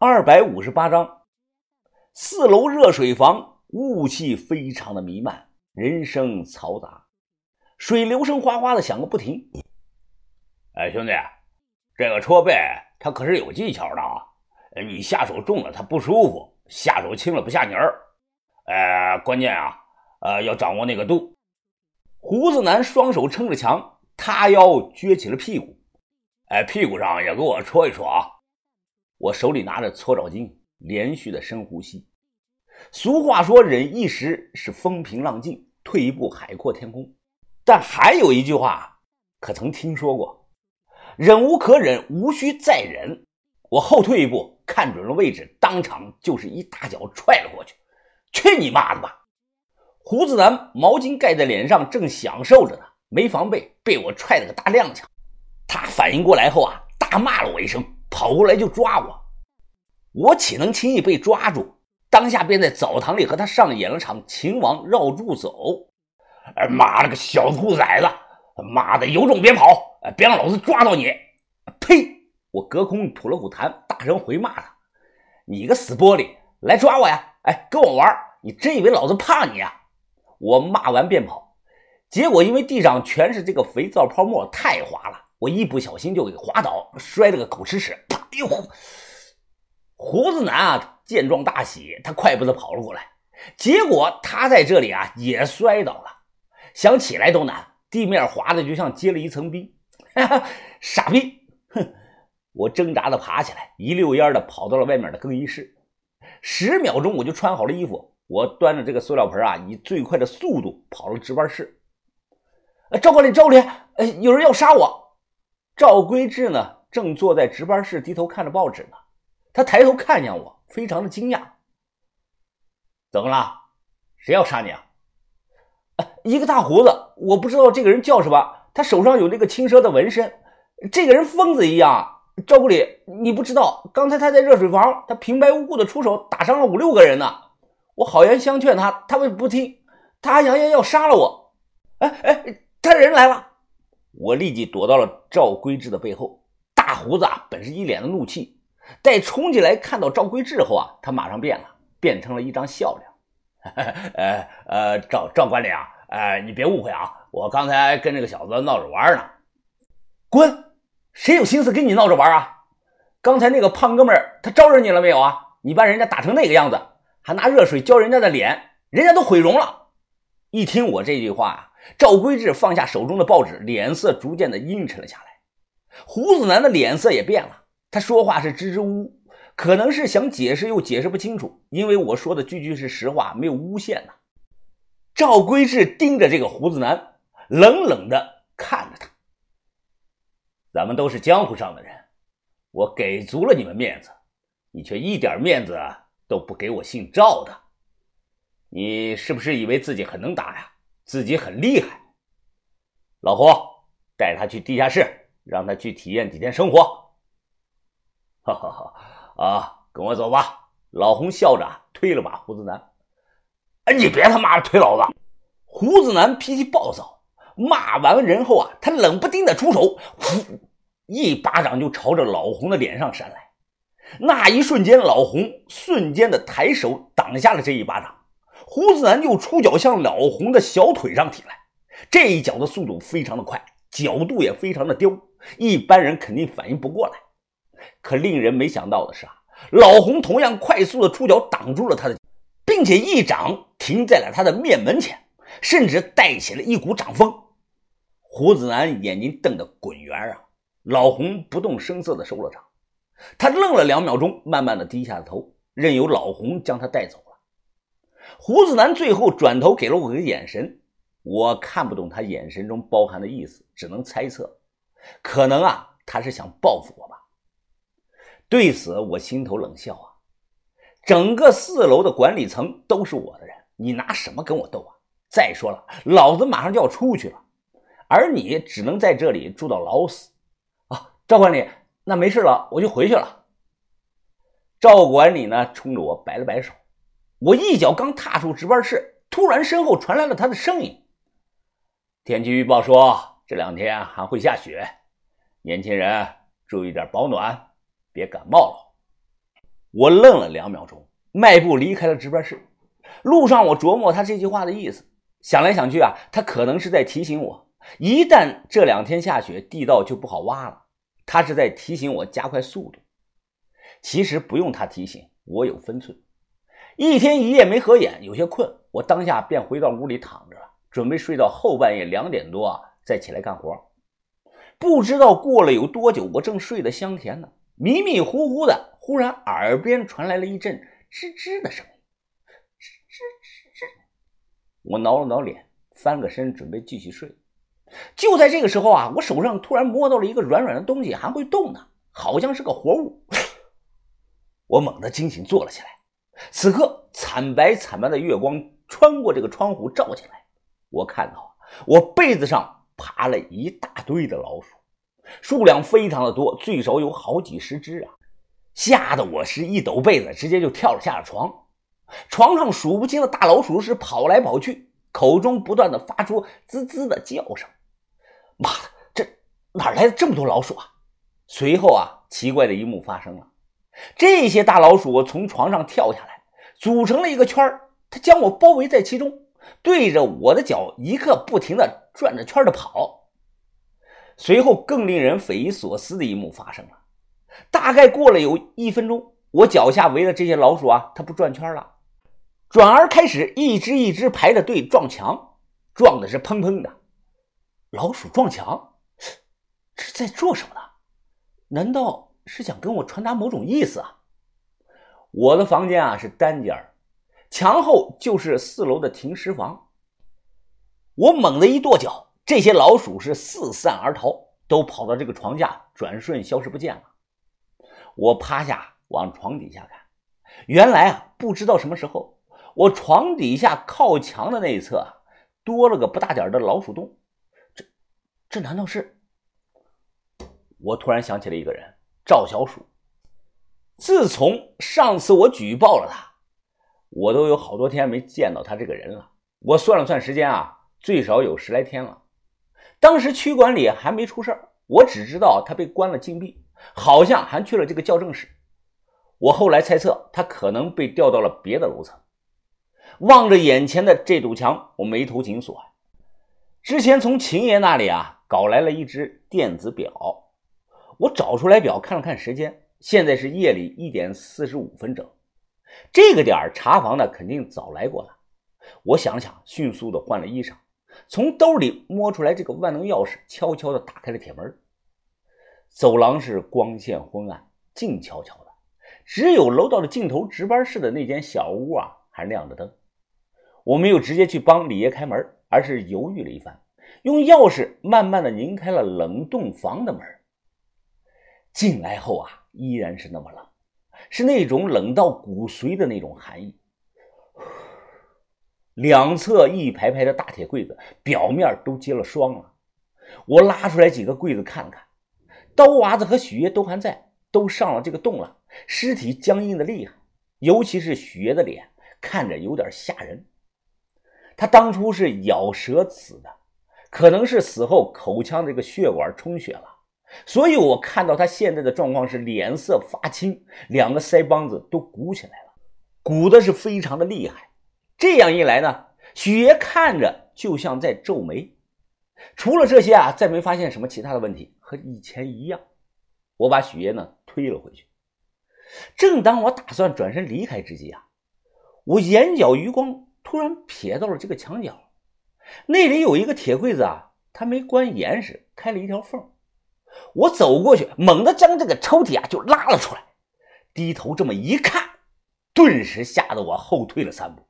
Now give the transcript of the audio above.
二百五十八章，四楼热水房雾气非常的弥漫，人声嘈杂，水流声哗哗的响个不停。哎，兄弟，这个搓背它可是有技巧的啊！你下手重了它不舒服，下手轻了不下泥儿。呃，关键啊，呃，要掌握那个度。胡子男双手撑着墙，塌腰撅起了屁股，哎，屁股上也给我搓一搓啊！我手里拿着搓澡巾，连续的深呼吸。俗话说，忍一时是风平浪静，退一步海阔天空。但还有一句话，可曾听说过？忍无可忍，无需再忍。我后退一步，看准了位置，当场就是一大脚踹了过去。去你妈的吧！胡子男毛巾盖在脸上，正享受着呢，没防备，被我踹了个大踉跄。他反应过来后啊，大骂了我一声。跑过来就抓我，我岂能轻易被抓住？当下便在澡堂里和他上演了场秦王绕柱走。哎妈了个小兔崽子！妈的，有种别跑！别让老子抓到你！呸！我隔空吐了口痰，大声回骂他：“你个死玻璃，来抓我呀！哎，跟我玩？你真以为老子怕你啊？”我骂完便跑，结果因为地上全是这个肥皂泡沫，太滑了。我一不小心就给滑倒，摔了个狗吃屎！啪！哎呦，胡子男啊，见状大喜，他快步的跑了过来。结果他在这里啊也摔倒了，想起来都难，地面滑的就像结了一层冰。哈哈，傻逼！哼！我挣扎的爬起来，一溜烟的跑到了外面的更衣室。十秒钟我就穿好了衣服，我端着这个塑料盆啊，以最快的速度跑了值班室。赵管理，赵管理，呃，有人要杀我！赵规志呢，正坐在值班室低头看着报纸呢。他抬头看见我，非常的惊讶。怎么了？谁要杀你啊？一个大胡子，我不知道这个人叫什么。他手上有那个青蛇的纹身。这个人疯子一样。赵经理，你不知道，刚才他在热水房，他平白无故的出手，打伤了五六个人呢。我好言相劝他，他为不听，他还扬言要杀了我。哎哎，他人来了。我立即躲到了赵规志的背后。大胡子啊，本是一脸的怒气，待冲进来看到赵规志后啊，他马上变了，变成了一张笑脸。呃呃，赵赵管理啊，呃，你别误会啊，我刚才跟这个小子闹着玩呢。滚！谁有心思跟你闹着玩啊？刚才那个胖哥们儿，他招惹你了没有啊？你把人家打成那个样子，还拿热水浇人家的脸，人家都毁容了。一听我这句话。赵规志放下手中的报纸，脸色逐渐的阴沉了下来。胡子男的脸色也变了，他说话是支支吾吾，可能是想解释又解释不清楚，因为我说的句句是实话，没有诬陷呐。赵规志盯着这个胡子男，冷冷的看着他。咱们都是江湖上的人，我给足了你们面子，你却一点面子都不给我姓赵的，你是不是以为自己很能打呀？自己很厉害，老胡，带他去地下室，让他去体验几天生活。哈哈哈！啊，跟我走吧。老红笑着推了把胡子男。哎，你别他妈的推老子！胡子男脾气暴躁，骂完人后啊，他冷不丁的出手，呼，一巴掌就朝着老红的脸上扇来。那一瞬间，老红瞬间的抬手挡下了这一巴掌。胡子男又出脚向老红的小腿上踢来，这一脚的速度非常的快，角度也非常的刁，一般人肯定反应不过来。可令人没想到的是啊，老红同样快速的出脚挡住了他的，并且一掌停在了他的面门前，甚至带起了一股掌风。胡子男眼睛瞪得滚圆啊！老红不动声色的收了掌，他愣了两秒钟，慢慢的低下了头，任由老红将他带走。胡子男最后转头给了我个眼神，我看不懂他眼神中包含的意思，只能猜测，可能啊，他是想报复我吧。对此，我心头冷笑啊，整个四楼的管理层都是我的人，你拿什么跟我斗啊？再说了，老子马上就要出去了，而你只能在这里住到老死啊！赵管理，那没事了，我就回去了。赵管理呢，冲着我摆了摆手。我一脚刚踏出值班室，突然身后传来了他的声音：“天气预报说这两天还会下雪，年轻人注意点保暖，别感冒了。”我愣了两秒钟，迈步离开了值班室。路上，我琢磨他这句话的意思，想来想去啊，他可能是在提醒我，一旦这两天下雪，地道就不好挖了。他是在提醒我加快速度。其实不用他提醒，我有分寸。一天一夜没合眼，有些困，我当下便回到屋里躺着了，准备睡到后半夜两点多啊再起来干活。不知道过了有多久，我正睡得香甜呢，迷迷糊糊的，忽然耳边传来了一阵吱吱的声音。吱吱吱吱！我挠了挠脸，翻个身，准备继续睡。就在这个时候啊，我手上突然摸到了一个软软的东西，还会动呢，好像是个活物。我猛地惊醒，坐了起来。此刻，惨白惨白的月光穿过这个窗户照进来，我看到我被子上爬了一大堆的老鼠，数量非常的多，最少有好几十只啊！吓得我是一抖被子，直接就跳了下了床。床上数不清的大老鼠是跑来跑去，口中不断的发出滋滋的叫声。妈的，这哪来的这么多老鼠啊？随后啊，奇怪的一幕发生了。这些大老鼠从床上跳下来，组成了一个圈儿，它将我包围在其中，对着我的脚一刻不停的转着圈的跑。随后，更令人匪夷所思的一幕发生了。大概过了有一分钟，我脚下围的这些老鼠啊，它不转圈了，转而开始一只一只排着队撞墙，撞的是砰砰的。老鼠撞墙，这在做什么呢？难道？是想跟我传达某种意思啊！我的房间啊是单间墙后就是四楼的停尸房。我猛地一跺脚，这些老鼠是四散而逃，都跑到这个床架，转瞬消失不见了。我趴下往床底下看，原来啊，不知道什么时候，我床底下靠墙的那一侧多了个不大点的老鼠洞。这，这难道是？我突然想起了一个人。赵小鼠，自从上次我举报了他，我都有好多天没见到他这个人了。我算了算时间啊，最少有十来天了。当时区管里还没出事我只知道他被关了禁闭，好像还去了这个校正室。我后来猜测，他可能被调到了别的楼层。望着眼前的这堵墙，我眉头紧锁。之前从秦爷那里啊搞来了一只电子表。我找出来表看了看时间，现在是夜里一点四十五分整。这个点查房的肯定早来过了。我想想，迅速的换了衣裳，从兜里摸出来这个万能钥匙，悄悄的打开了铁门。走廊是光线昏暗，静悄悄的，只有楼道的尽头值班室的那间小屋啊还亮着灯。我没有直接去帮李爷开门，而是犹豫了一番，用钥匙慢慢的拧开了冷冻房的门。进来后啊，依然是那么冷，是那种冷到骨髓的那种寒意。两侧一排排的大铁柜子，表面都结了霜了。我拉出来几个柜子看看，刀娃子和许爷都还在，都上了这个洞了。尸体僵硬的厉害，尤其是许爷的脸，看着有点吓人。他当初是咬舌死的，可能是死后口腔这个血管充血了。所以，我看到他现在的状况是脸色发青，两个腮帮子都鼓起来了，鼓的是非常的厉害。这样一来呢，许爷看着就像在皱眉。除了这些啊，再没发现什么其他的问题，和以前一样。我把许爷呢推了回去。正当我打算转身离开之际啊，我眼角余光突然瞥到了这个墙角，那里有一个铁柜子啊，它没关严实，开了一条缝。我走过去，猛地将这个抽屉啊就拉了出来，低头这么一看，顿时吓得我后退了三步。